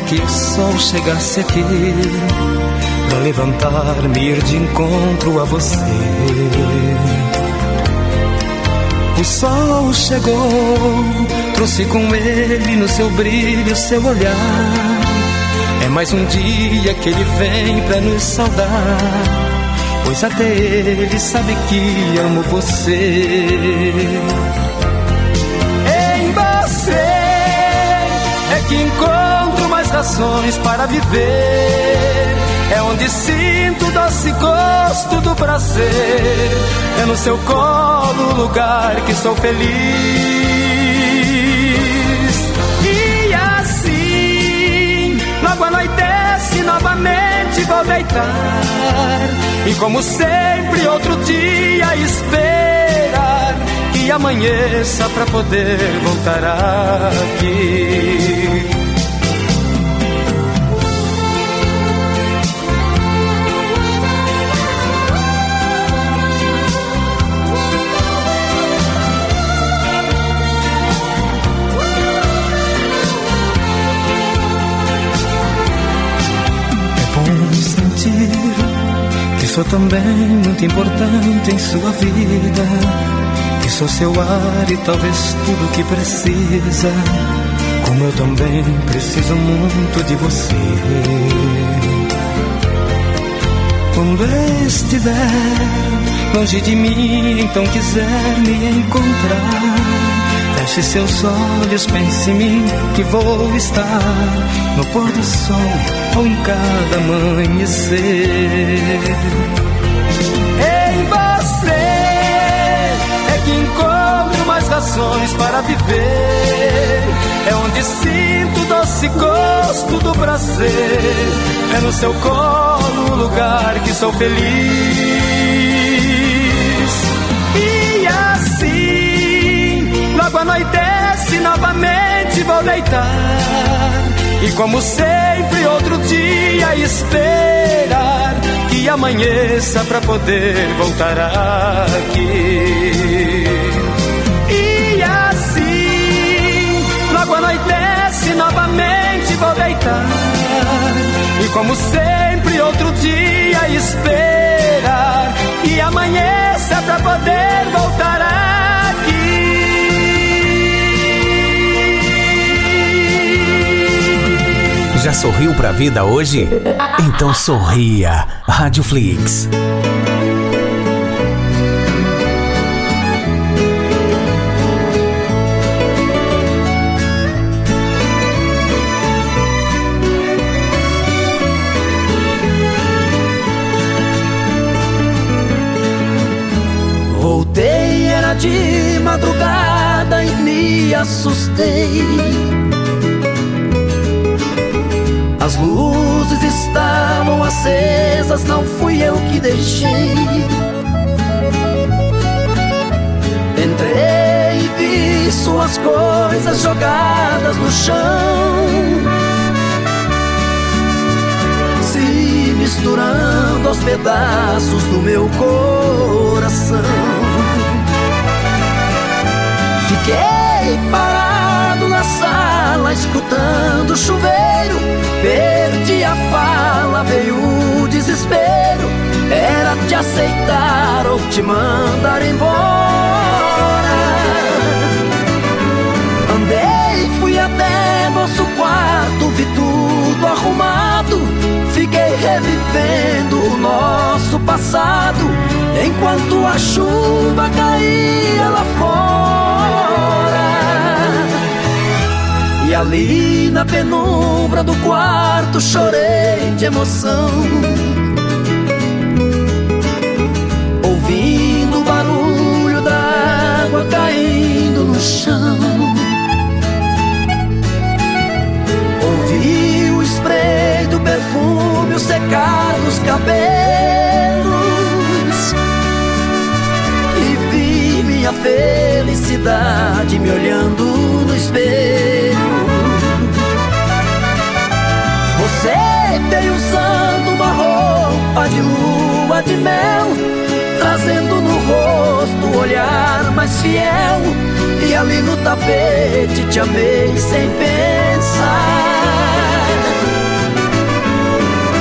que o sol chegasse aqui para levantar-me ir de encontro a você. O sol chegou, trouxe com ele no seu brilho seu olhar. É mais um dia que ele vem pra nos saudar, pois até ele sabe que amo você. que encontro para viver. É onde sinto o doce gosto do prazer. É no seu colo o lugar que sou feliz. E assim, logo anoitece novamente vou deitar. E como sempre, outro dia esperar que amanheça para poder voltar aqui. Sou também muito importante em sua vida que sou seu ar e talvez tudo que precisa. Como eu também preciso muito de você. Quando estiver longe de mim, então quiser me encontrar. Feche seus olhos, pense em mim, que vou estar no pôr do sol ou em cada amanhecer. razões para viver. É onde sinto doce gosto do prazer. É no seu colo o lugar que sou feliz. Logo anoitece novamente vou deitar. E como sempre, outro dia esperar que amanheça para poder voltar aqui. novamente vou deitar. E como sempre, outro dia esperar. E amanheça pra poder voltar aqui. Já sorriu pra vida hoje? Então sorria. Rádio Flix. de madrugada e me assustei. As luzes estavam acesas, não fui eu que deixei. Entrei e vi suas coisas jogadas no chão. Se misturando aos pedaços do meu coração. Fiquei parado sala escutando o chuveiro. Perdi a fala, veio o desespero. Era te aceitar ou te mandar embora. Andei, fui até nosso quarto, vi tudo arrumado. Fiquei revivendo o nosso passado enquanto a chuva caía lá fora. E ali na penumbra do quarto chorei de emoção. Ouvindo o barulho da água caindo no chão. Ouvi o spray do perfume secar nos cabelos. minha felicidade me olhando no espelho. Você veio usando uma roupa de lua de mel, trazendo no rosto o olhar mais fiel. E ali no tapete te amei sem pensar.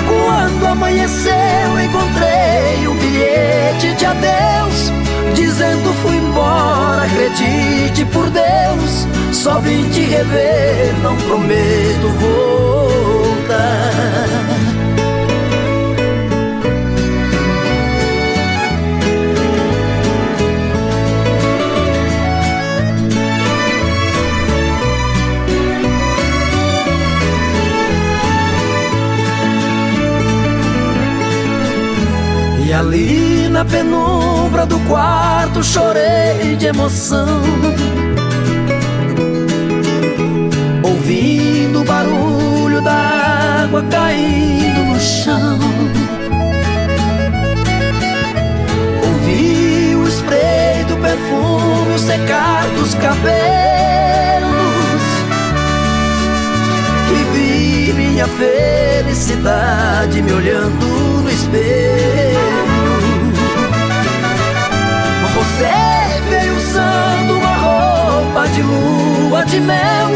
Quando amanheceu, encontrei um bilhete de adeus. Dizendo fui embora, acredite por Deus. Só vim te rever, não prometo E ali na penumbra do quarto chorei de emoção. Ouvindo o barulho da água caindo no chão. Ouvi o spray do perfume secar dos cabelos. E vi minha felicidade me olhando no espelho. Você veio usando uma roupa de lua de mel,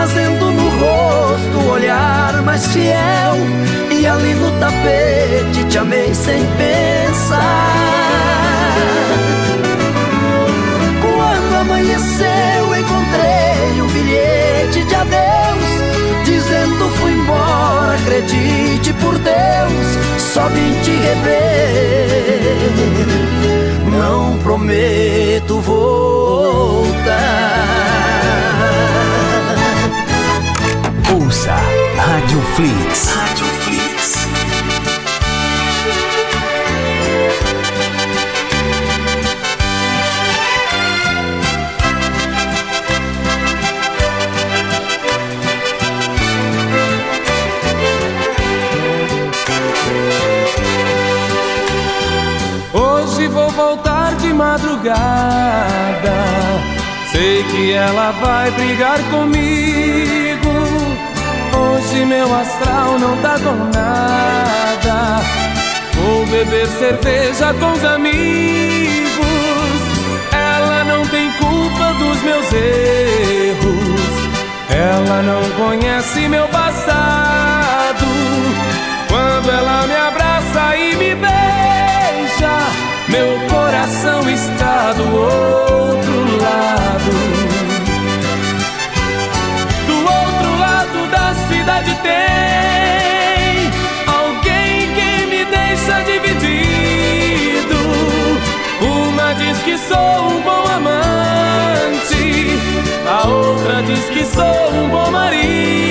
trazendo no rosto o olhar mais fiel. E ali no tapete te amei sem pensar. Quando amanheceu, encontrei um bilhete de adeus, dizendo fui embora, acredite por Deus, só vim te rever não prometo voltar. Ouça Rádio Flix. Rádio Flix. madrugada. Sei que ela vai brigar comigo. Hoje meu astral não tá com nada. Vou beber cerveja com os amigos. Ela não tem culpa dos meus erros. Ela não conhece meu passado. Quando ela me abraça e me beija. Meu coração está do outro lado. Cidade tem alguém que me deixa dividido. Uma diz que sou um bom amante, a outra diz que sou um bom marido.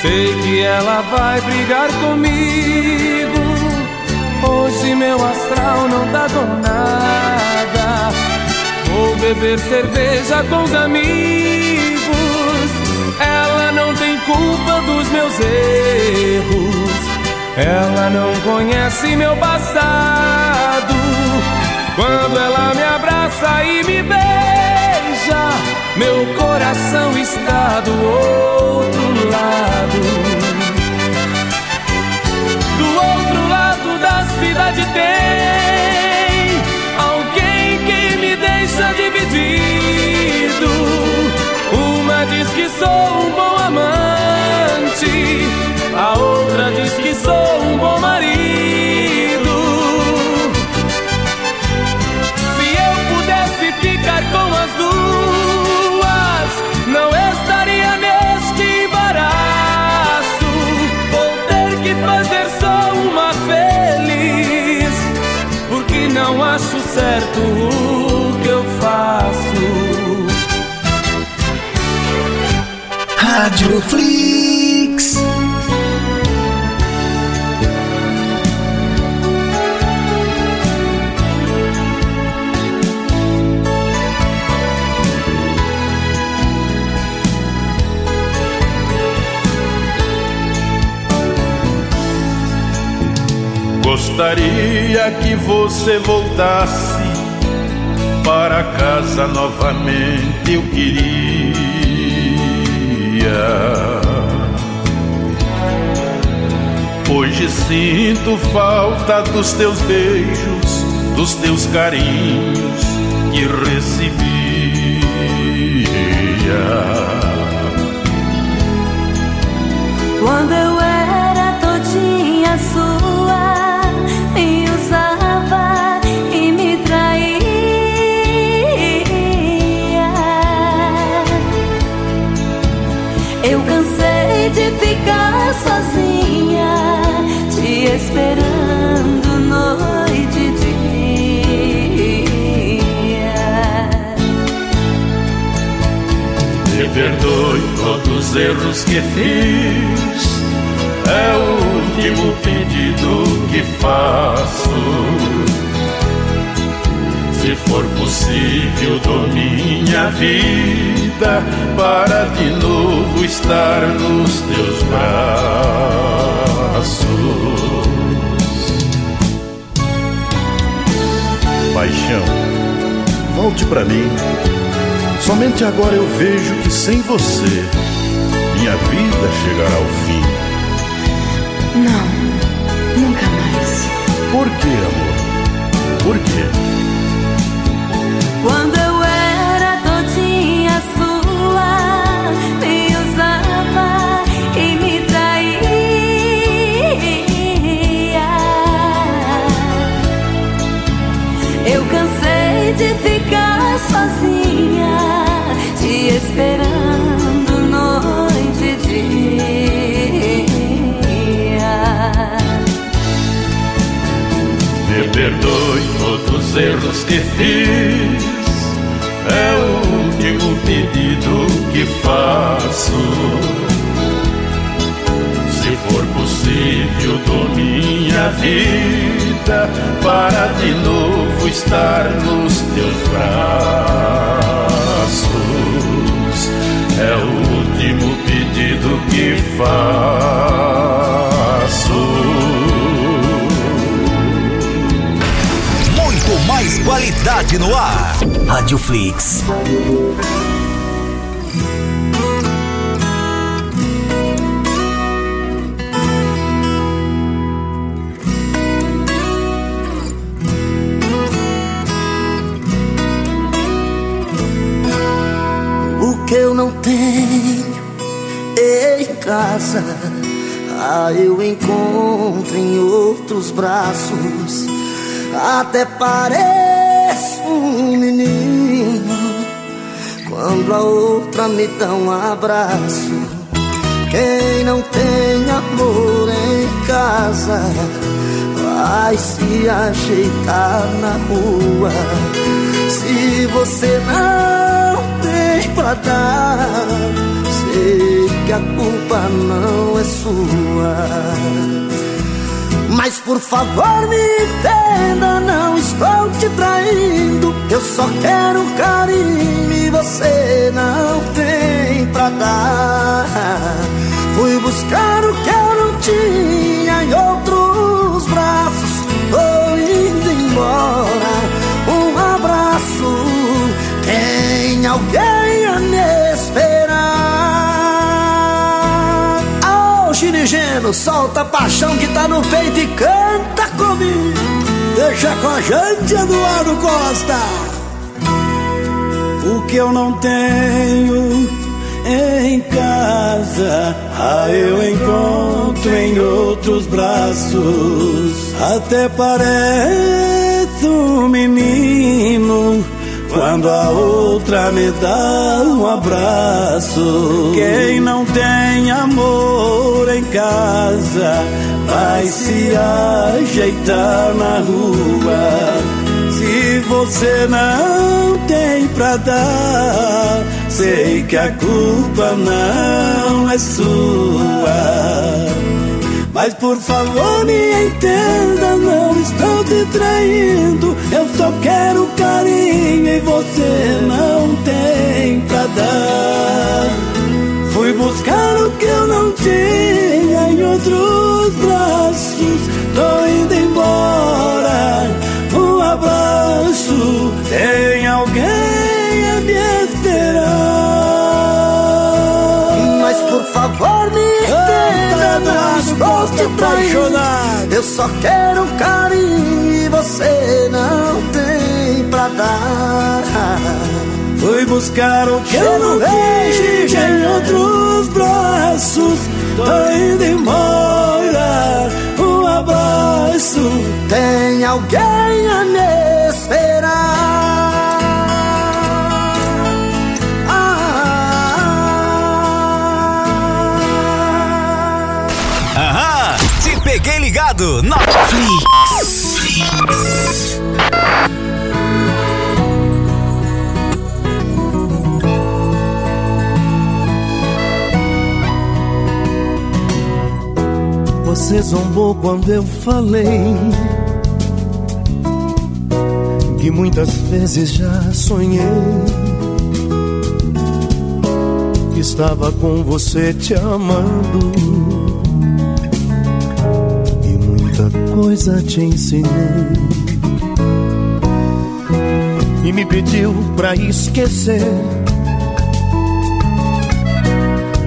Sei que ela vai brigar comigo. Hoje meu astral não tá com nada. Vou beber cerveja com os amigos. Ela não tem culpa dos meus erros. Ela não conhece meu passado. Quando ela me abraça e me beija, meu coração está do outro lado. Do outro lado da cidade tem alguém que me deixa dividido. Uma diz que sou um bom amante, a outra diz que sou um bom marido. certo o que eu faço. Rádio Flix. Gostaria que você voltasse para casa novamente, eu queria. Hoje sinto falta dos teus beijos, dos teus carinhos que recebia. Quando eu era todinha sua, de ficar sozinha, te esperando noite e dia. Me perdoe todos os erros que fiz. É o último pedido que faço. Se for possível, dou minha vida para de novo estar nos teus braços. Paixão, volte pra mim. Somente agora eu vejo que sem você minha vida chegará ao fim. Não, nunca mais. Por quê, amor? Por quê? Perdoe todos os erros que fiz. É o último pedido que faço. Se for possível, dou minha vida para de novo estar nos teus braços. É o último pedido que faço. Mais qualidade no ar. Rádio Flix. O que eu não tenho em casa, ah, eu encontro em outros braços. Até pareço um menino quando a outra me dá um abraço. Quem não tem amor em casa vai se ajeitar na rua. Se você não tem pra dar, sei que a culpa não é sua. Mas por favor me entenda, não estou te traindo. Eu só quero carinho e você não tem pra dar. Fui buscar o que eu não tinha em outros braços. Tô indo embora, um abraço. Tem alguém a me Ginigeno, solta a paixão que tá no peito e canta comigo. Deixa com a gente, Eduardo Costa. O que eu não tenho em casa, ah, eu encontro em outros braços. Até parece um menino quando a outra me dá um abraço. Quem não tem amor em casa vai se ajeitar na rua. Se você não tem pra dar. Sei que a culpa não é sua. Mas por favor me entenda, não estou te traindo. Eu só quero carinho e você não tem pra dar. Fui buscar o que eu não tinha em outros braços. Só quero carinho e você não tem pra dar. Fui buscar o que eu não vejo em outros braços. Tô indo embora. Um abraço. Tem alguém a me esperar. Netflix. Você zombou quando eu falei que muitas vezes já sonhei que estava com você te amando coisa te ensinei e me pediu pra esquecer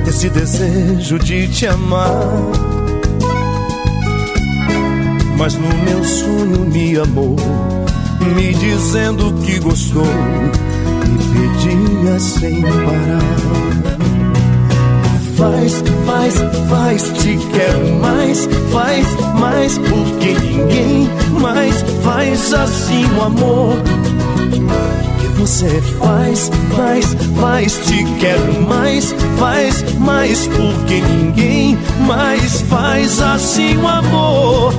esse desejo de te amar mas no meu sonho me amou, me dizendo que gostou e pedia sem parar. Faz, faz, faz, te quero mais, faz mais, porque ninguém mais faz assim o amor que você faz, faz, faz, te quero mais, faz mais, porque ninguém mais faz assim o amor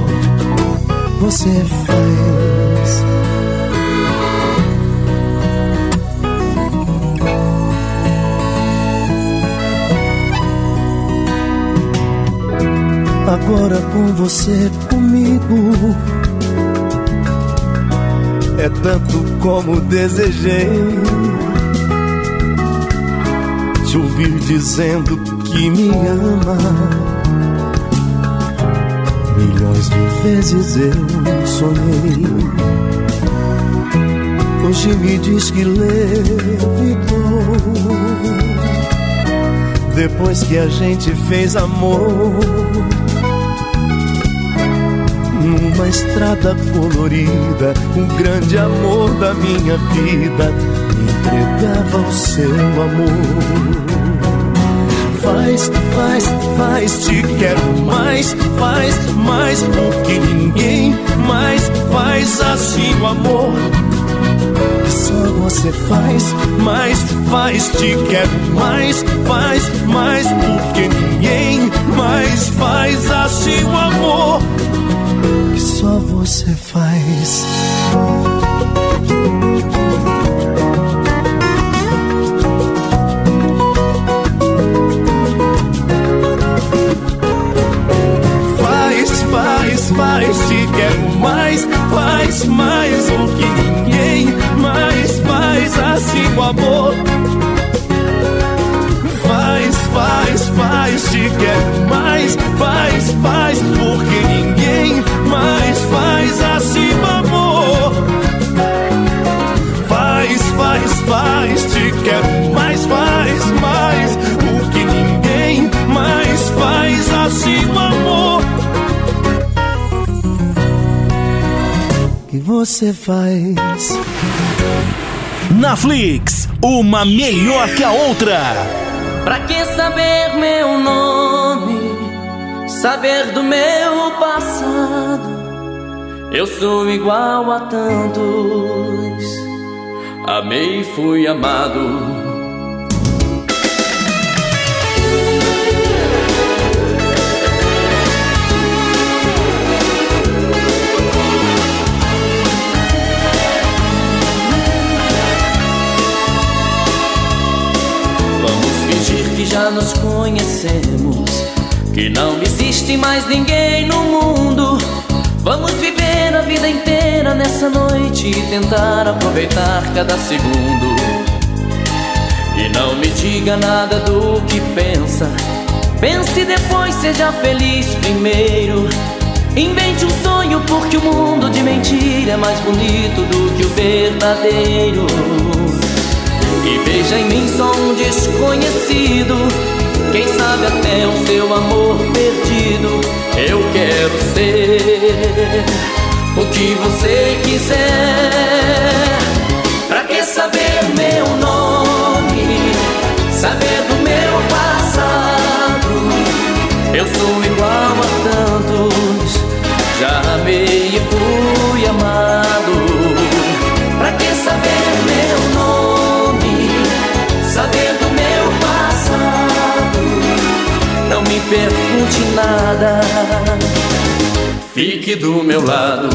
você faz. Agora com você comigo é tanto como desejei te ouvir dizendo que me ama milhões de vezes eu sonhei. Hoje me diz que levitou. Depois que a gente fez amor, numa estrada colorida, o grande amor da minha vida me entregava o seu amor faz, faz, faz, te quero mais, faz mais, porque ninguém mais faz assim o amor. Só você faz mais, faz, te quero mais, só faz. Na Flix, uma melhor que a outra. Pra que saber meu nome? Saber do meu passado? Eu sou igual a tantos. Amei e fui amado. nos conhecemos. Que não existe mais ninguém no mundo. Vamos viver a vida inteira nessa noite e tentar aproveitar cada segundo. E não me diga nada do que pensa. Pense depois, seja feliz primeiro. Invente um sonho, porque o mundo de mentira é mais bonito do que o verdadeiro. E veja em mim só um desconhecido. Quem sabe até o seu amor perdido. Eu quero ser o que você quiser. Nada. Fique do meu lado.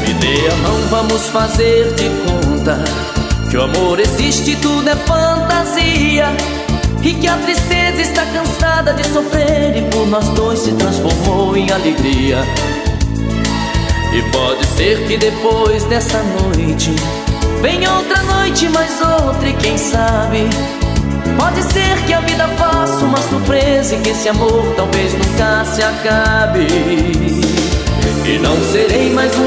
Me dê a mão, vamos fazer de conta que o amor existe, tudo é fantasia. E que a tristeza está cansada de sofrer E por nós dois se transformou em alegria E pode ser que depois dessa noite Venha outra noite, mais outra e quem sabe Pode ser que a vida faça uma surpresa E que esse amor talvez nunca se acabe. E não serei mais um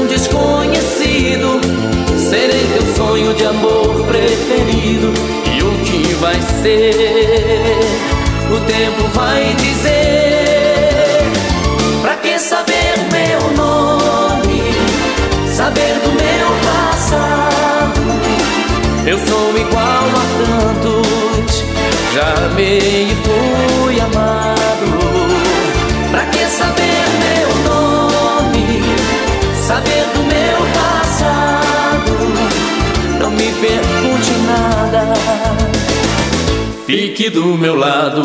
fique do meu lado.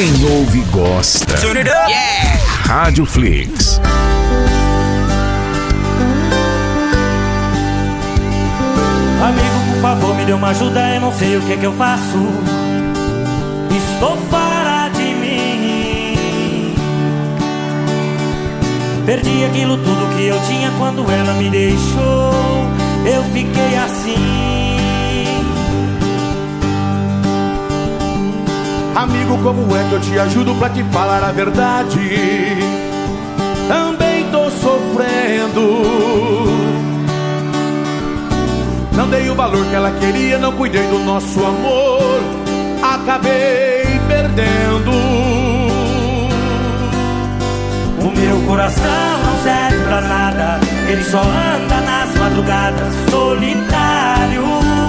Quem ouve gosta. Rádio Flix. Amigo, por favor, me dê uma ajuda, eu não sei o que que eu faço. Estou fora de mim. Perdi aquilo tudo que eu tinha quando ela me deixou. Eu fiquei assim. Amigo, como é que eu te ajudo pra te falar a verdade? Também tô sofrendo. Não dei o valor que ela queria, não cuidei do nosso amor. Acabei perdendo. O meu coração não serve pra nada. Ele só anda nas madrugadas solitário.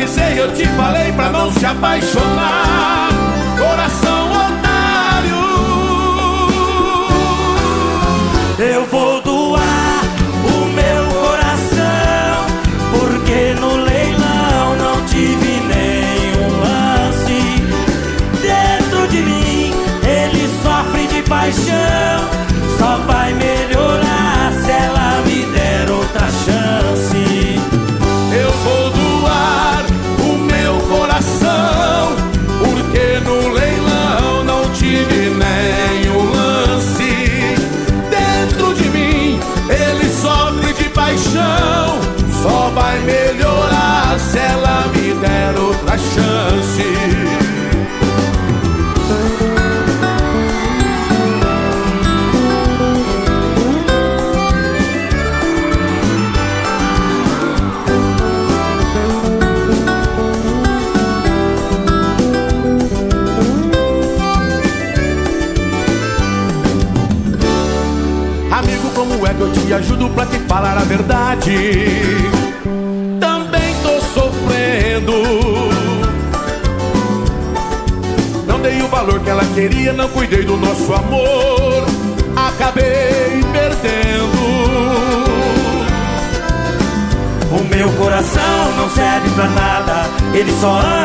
Avisei, eu te falei pra não se apaixonar. Coração otário. Eu vou ele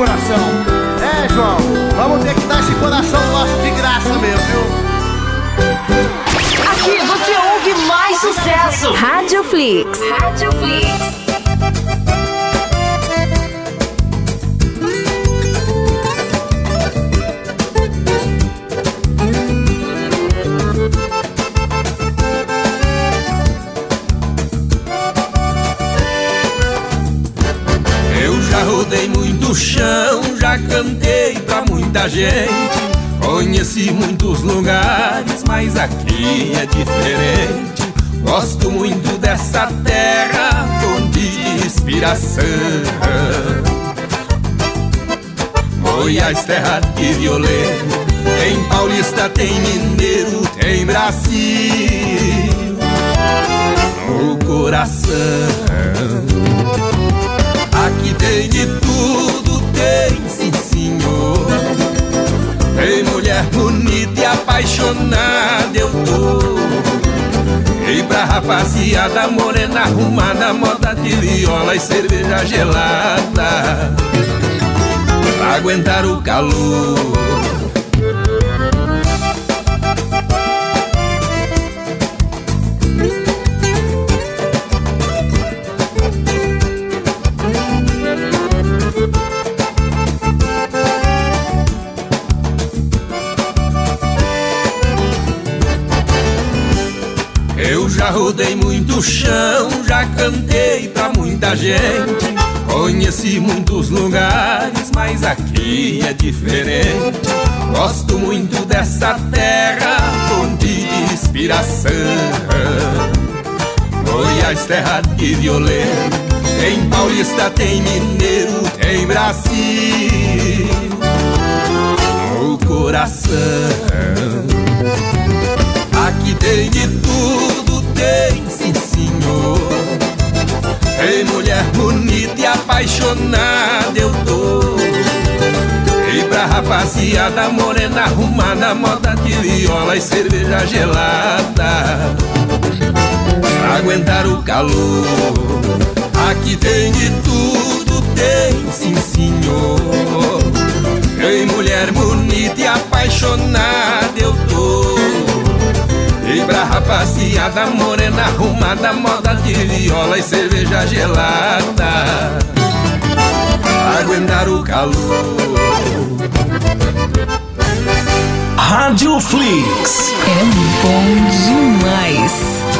coração? É, João, vamos ter que dar esse coração nosso de graça mesmo, viu? Aqui você ouve mais sucesso. Rádio Flix. Rádio Flix. Muita gente. Conheci muitos lugares, mas aqui é diferente. Gosto muito dessa terra, fonte de inspiração. Goiás, terra de violento. Tem paulista, tem mineiro, tem Brasil no coração. Aqui tem de tudo, tem sim senhor. Tem mulher bonita e apaixonada, eu tô. E pra rapaziada morena arrumada, moda de viola e cerveja gelada. Pra aguentar o calor. Muito chão, já cantei pra muita gente. Conheci muitos lugares, mas aqui é diferente. Gosto muito dessa terra, fonte de inspiração. Goiás, terra de violento. Tem paulista, tem mineiro, tem Brasil no coração. Aqui tem de tudo, senhor. Tem mulher bonita e apaixonada, eu tô. E pra rapaziada morena arrumada, moda de viola e cerveja gelada. Pra aguentar o calor. Aqui tem de tudo, tem sim senhor. Tem mulher bonita e apaixonada, eu tô. Pra rapaziada morena arrumada, moda de viola e cerveja gelada. Aguentar o calor. Rádio Flix. É bom demais.